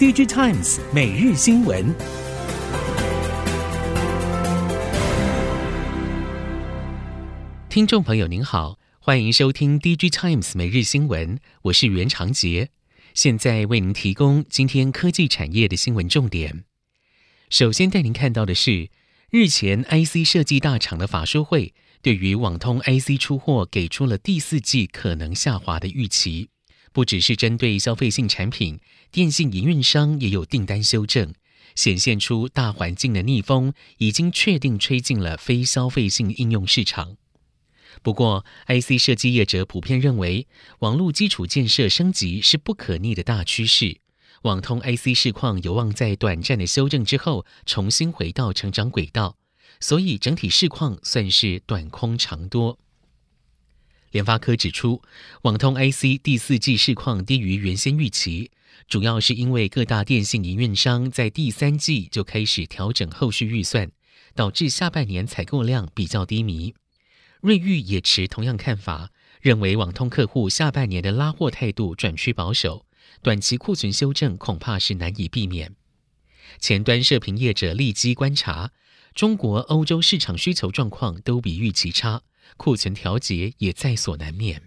DigiTimes 每日新闻，听众朋友您好，欢迎收听 DigiTimes 每日新闻，我是袁长杰，现在为您提供今天科技产业的新闻重点。首先带您看到的是，日前 IC 设计大厂的法说会，对于网通 IC 出货给出了第四季可能下滑的预期。不只是针对消费性产品，电信营运商也有订单修正，显现出大环境的逆风已经确定吹进了非消费性应用市场。不过，IC 设计业者普遍认为，网络基础建设升级是不可逆的大趋势，网通 IC 市况有望在短暂的修正之后重新回到成长轨道，所以整体市况算是短空长多。联发科指出，网通 IC 第四季市况低于原先预期，主要是因为各大电信营运商在第三季就开始调整后续预算，导致下半年采购量比较低迷。瑞昱也持同样看法，认为网通客户下半年的拉货态度转趋保守，短期库存修正恐怕是难以避免。前端射频业者立即观察，中国、欧洲市场需求状况都比预期差。库存调节也在所难免。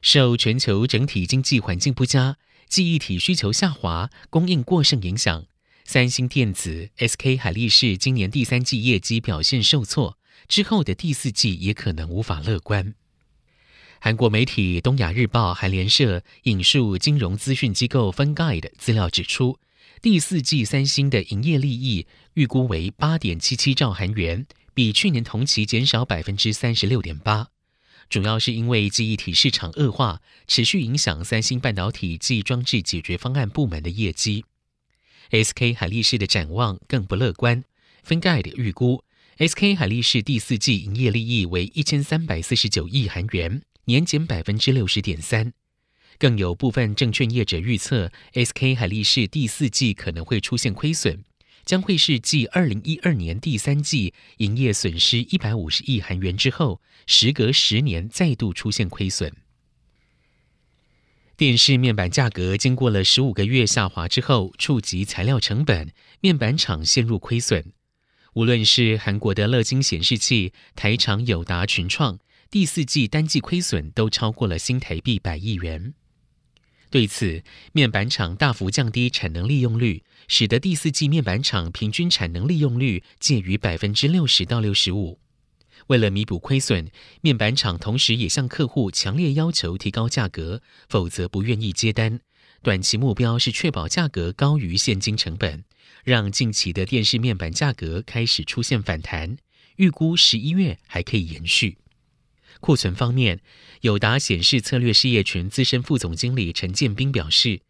受全球整体经济环境不佳、记忆体需求下滑、供应过剩影响，三星电子、SK 海力士今年第三季业绩表现受挫，之后的第四季也可能无法乐观。韩国媒体《东亚日报》韩联社引述金融资讯机构 FinGuide 资料指出，第四季三星的营业利益预估为八点七七兆韩元。比去年同期减少百分之三十六点八，主要是因为记忆体市场恶化，持续影响三星半导体记忆装置解决方案部门的业绩。SK 海力士的展望更不乐观，FinGuide 预估 SK 海力士第四季营业利益为一千三百四十九亿韩元，年减百分之六十点三。更有部分证券业者预测，SK 海力士第四季可能会出现亏损。将会是继二零一二年第三季营业损失一百五十亿韩元之后，时隔十年再度出现亏损。电视面板价格经过了十五个月下滑之后，触及材料成本，面板厂陷入亏损。无论是韩国的乐金显示器、台厂友达、群创，第四季单季亏损都超过了新台币百亿元。对此，面板厂大幅降低产能利用率，使得第四季面板厂平均产能利用率介于百分之六十到六十五。为了弥补亏损，面板厂同时也向客户强烈要求提高价格，否则不愿意接单。短期目标是确保价格高于现金成本，让近期的电视面板价格开始出现反弹，预估十一月还可以延续。库存方面，友达显示策略事业群资深副总经理陈建斌表示，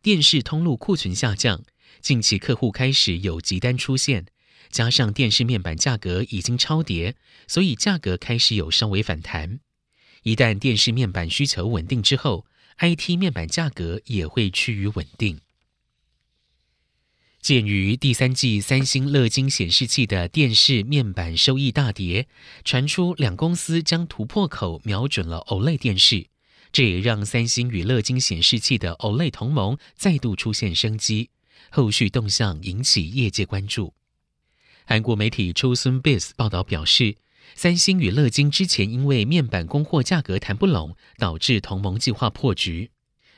电视通路库存下降，近期客户开始有急单出现，加上电视面板价格已经超跌，所以价格开始有稍微反弹。一旦电视面板需求稳定之后，IT 面板价格也会趋于稳定。鉴于第三季三星、乐金显示器的电视面板收益大跌，传出两公司将突破口瞄准了 OLED 电视，这也让三星与乐金显示器的 OLED 同盟再度出现生机，后续动向引起业界关注。韩国媒体 Chosun Biz 报道表示，三星与乐金之前因为面板供货价格谈不拢，导致同盟计划破局，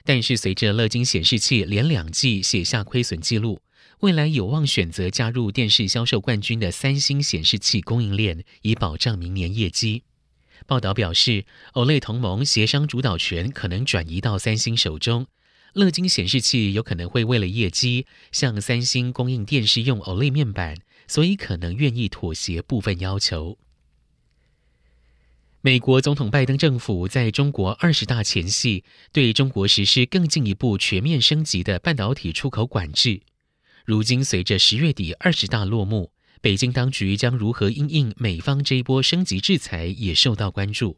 但是随着乐金显示器连两季写下亏损记录。未来有望选择加入电视销售冠军的三星显示器供应链，以保障明年业绩。报道表示，OLED 同盟协商主导权可能转移到三星手中。乐金显示器有可能会为了业绩向三星供应电视用 OLED 面板，所以可能愿意妥协部分要求。美国总统拜登政府在中国二十大前夕，对中国实施更进一步全面升级的半导体出口管制。如今，随着十月底二十大落幕，北京当局将如何因应美方这一波升级制裁也受到关注。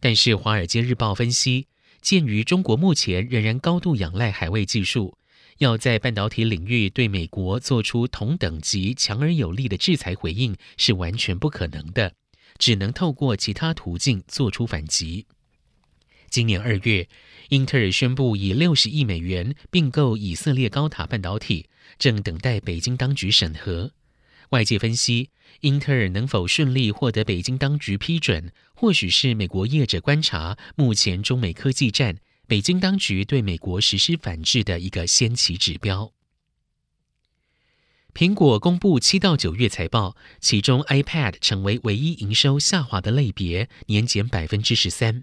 但是，《华尔街日报》分析，鉴于中国目前仍然高度仰赖海外技术，要在半导体领域对美国做出同等级强而有力的制裁回应是完全不可能的，只能透过其他途径做出反击。今年二月，英特尔宣布以六十亿美元并购以色列高塔半导体，正等待北京当局审核。外界分析，英特尔能否顺利获得北京当局批准，或许是美国业者观察目前中美科技战，北京当局对美国实施反制的一个先期指标。苹果公布七到九月财报，其中 iPad 成为唯一营收下滑的类别，年减百分之十三。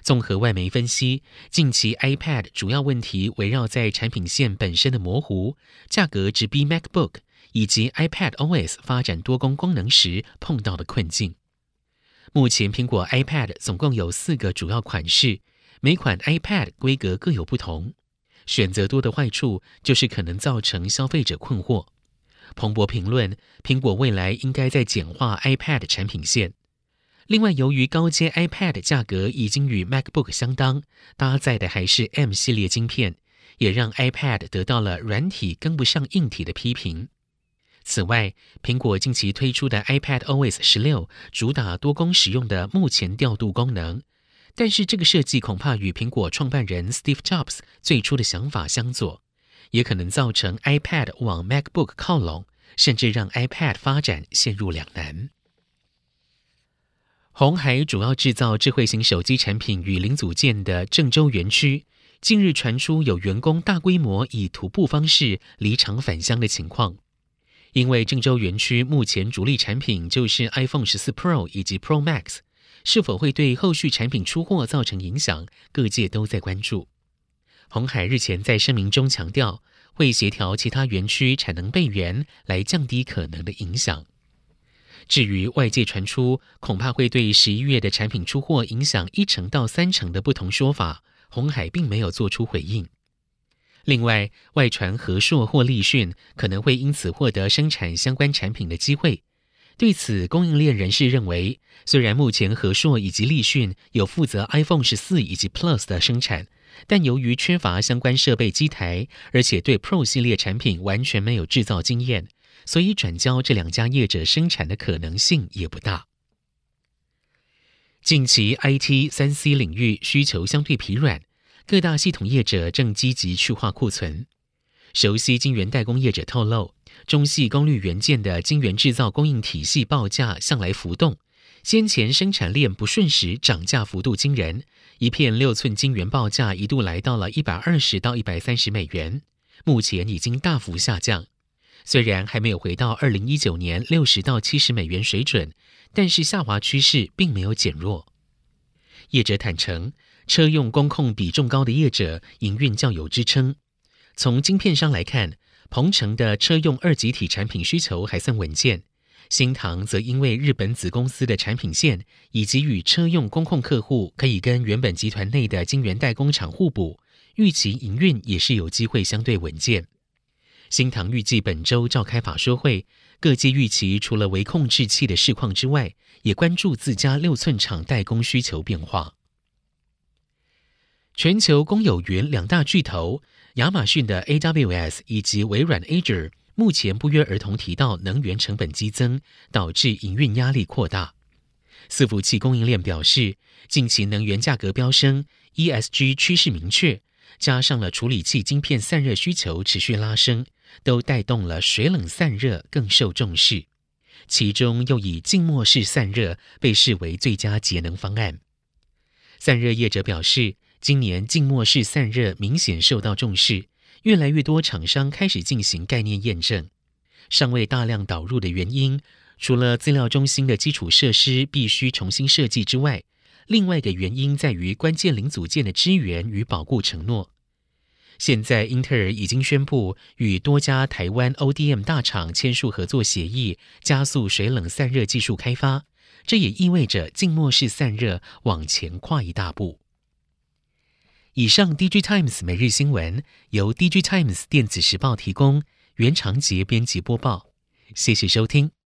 综合外媒分析，近期 iPad 主要问题围绕在产品线本身的模糊、价格直逼 MacBook。以及 iPad OS 发展多功功能时碰到的困境。目前苹果 iPad 总共有四个主要款式，每款 iPad 规格各有不同。选择多的坏处就是可能造成消费者困惑。彭博评论，苹果未来应该在简化 iPad 产品线。另外，由于高阶 iPad 价格已经与 MacBook 相当，搭载的还是 M 系列晶片，也让 iPad 得到了软体跟不上硬体的批评。此外，苹果近期推出的 iPad OS 十六主打多工使用的目前调度功能，但是这个设计恐怕与苹果创办人 Steve Jobs 最初的想法相左，也可能造成 iPad 往 MacBook 靠拢，甚至让 iPad 发展陷入两难。鸿海主要制造智慧型手机产品与零组件的郑州园区，近日传出有员工大规模以徒步方式离场返乡的情况。因为郑州园区目前主力产品就是 iPhone 十四 Pro 以及 Pro Max，是否会对后续产品出货造成影响？各界都在关注。鸿海日前在声明中强调，会协调其他园区产能备援，来降低可能的影响。至于外界传出恐怕会对十一月的产品出货影响一成到三成的不同说法，鸿海并没有做出回应。另外，外传和硕或立讯可能会因此获得生产相关产品的机会。对此，供应链人士认为，虽然目前和硕以及立讯有负责 iPhone 十四以及 Plus 的生产，但由于缺乏相关设备机台，而且对 Pro 系列产品完全没有制造经验，所以转交这两家业者生产的可能性也不大。近期 IT 三 C 领域需求相对疲软。各大系统业者正积极去化库存。熟悉晶圆代工业者透露，中系功率元件的晶圆制造供应体系报价向来浮动，先前生产链不顺时涨价幅度惊人，一片六寸晶圆报价一度来到了一百二十到一百三十美元，目前已经大幅下降。虽然还没有回到二零一九年六十到七十美元水准，但是下滑趋势并没有减弱。业者坦承。车用工控比重高的业者营运较有支撑。从晶片商来看，鹏程的车用二极体产品需求还算稳健。新唐则因为日本子公司的产品线以及与车用工控客户可以跟原本集团内的晶圆代工厂互补，预期营运也是有机会相对稳健。新唐预计本周召开法说会，各界预期除了微控制器的市况之外，也关注自家六寸厂代工需求变化。全球公有云两大巨头亚马逊的 AWS 以及微软 Azure 目前不约而同提到能源成本激增，导致营运压力扩大。伺服器供应链表示，近期能源价格飙升，ESG 趋势明确，加上了处理器晶片散热需求持续拉升，都带动了水冷散热更受重视。其中又以静默式散热被视为最佳节能方案。散热业者表示，今年静默式散热明显受到重视，越来越多厂商开始进行概念验证。尚未大量导入的原因，除了资料中心的基础设施必须重新设计之外，另外的原因在于关键零组件的支援与保固承诺。现在，英特尔已经宣布与多家台湾 ODM 大厂签署合作协议，加速水冷散热技术开发。这也意味着静默式散热往前跨一大步。以上，DG Times 每日新闻由 DG Times 电子时报提供，原长杰编辑播报，谢谢收听。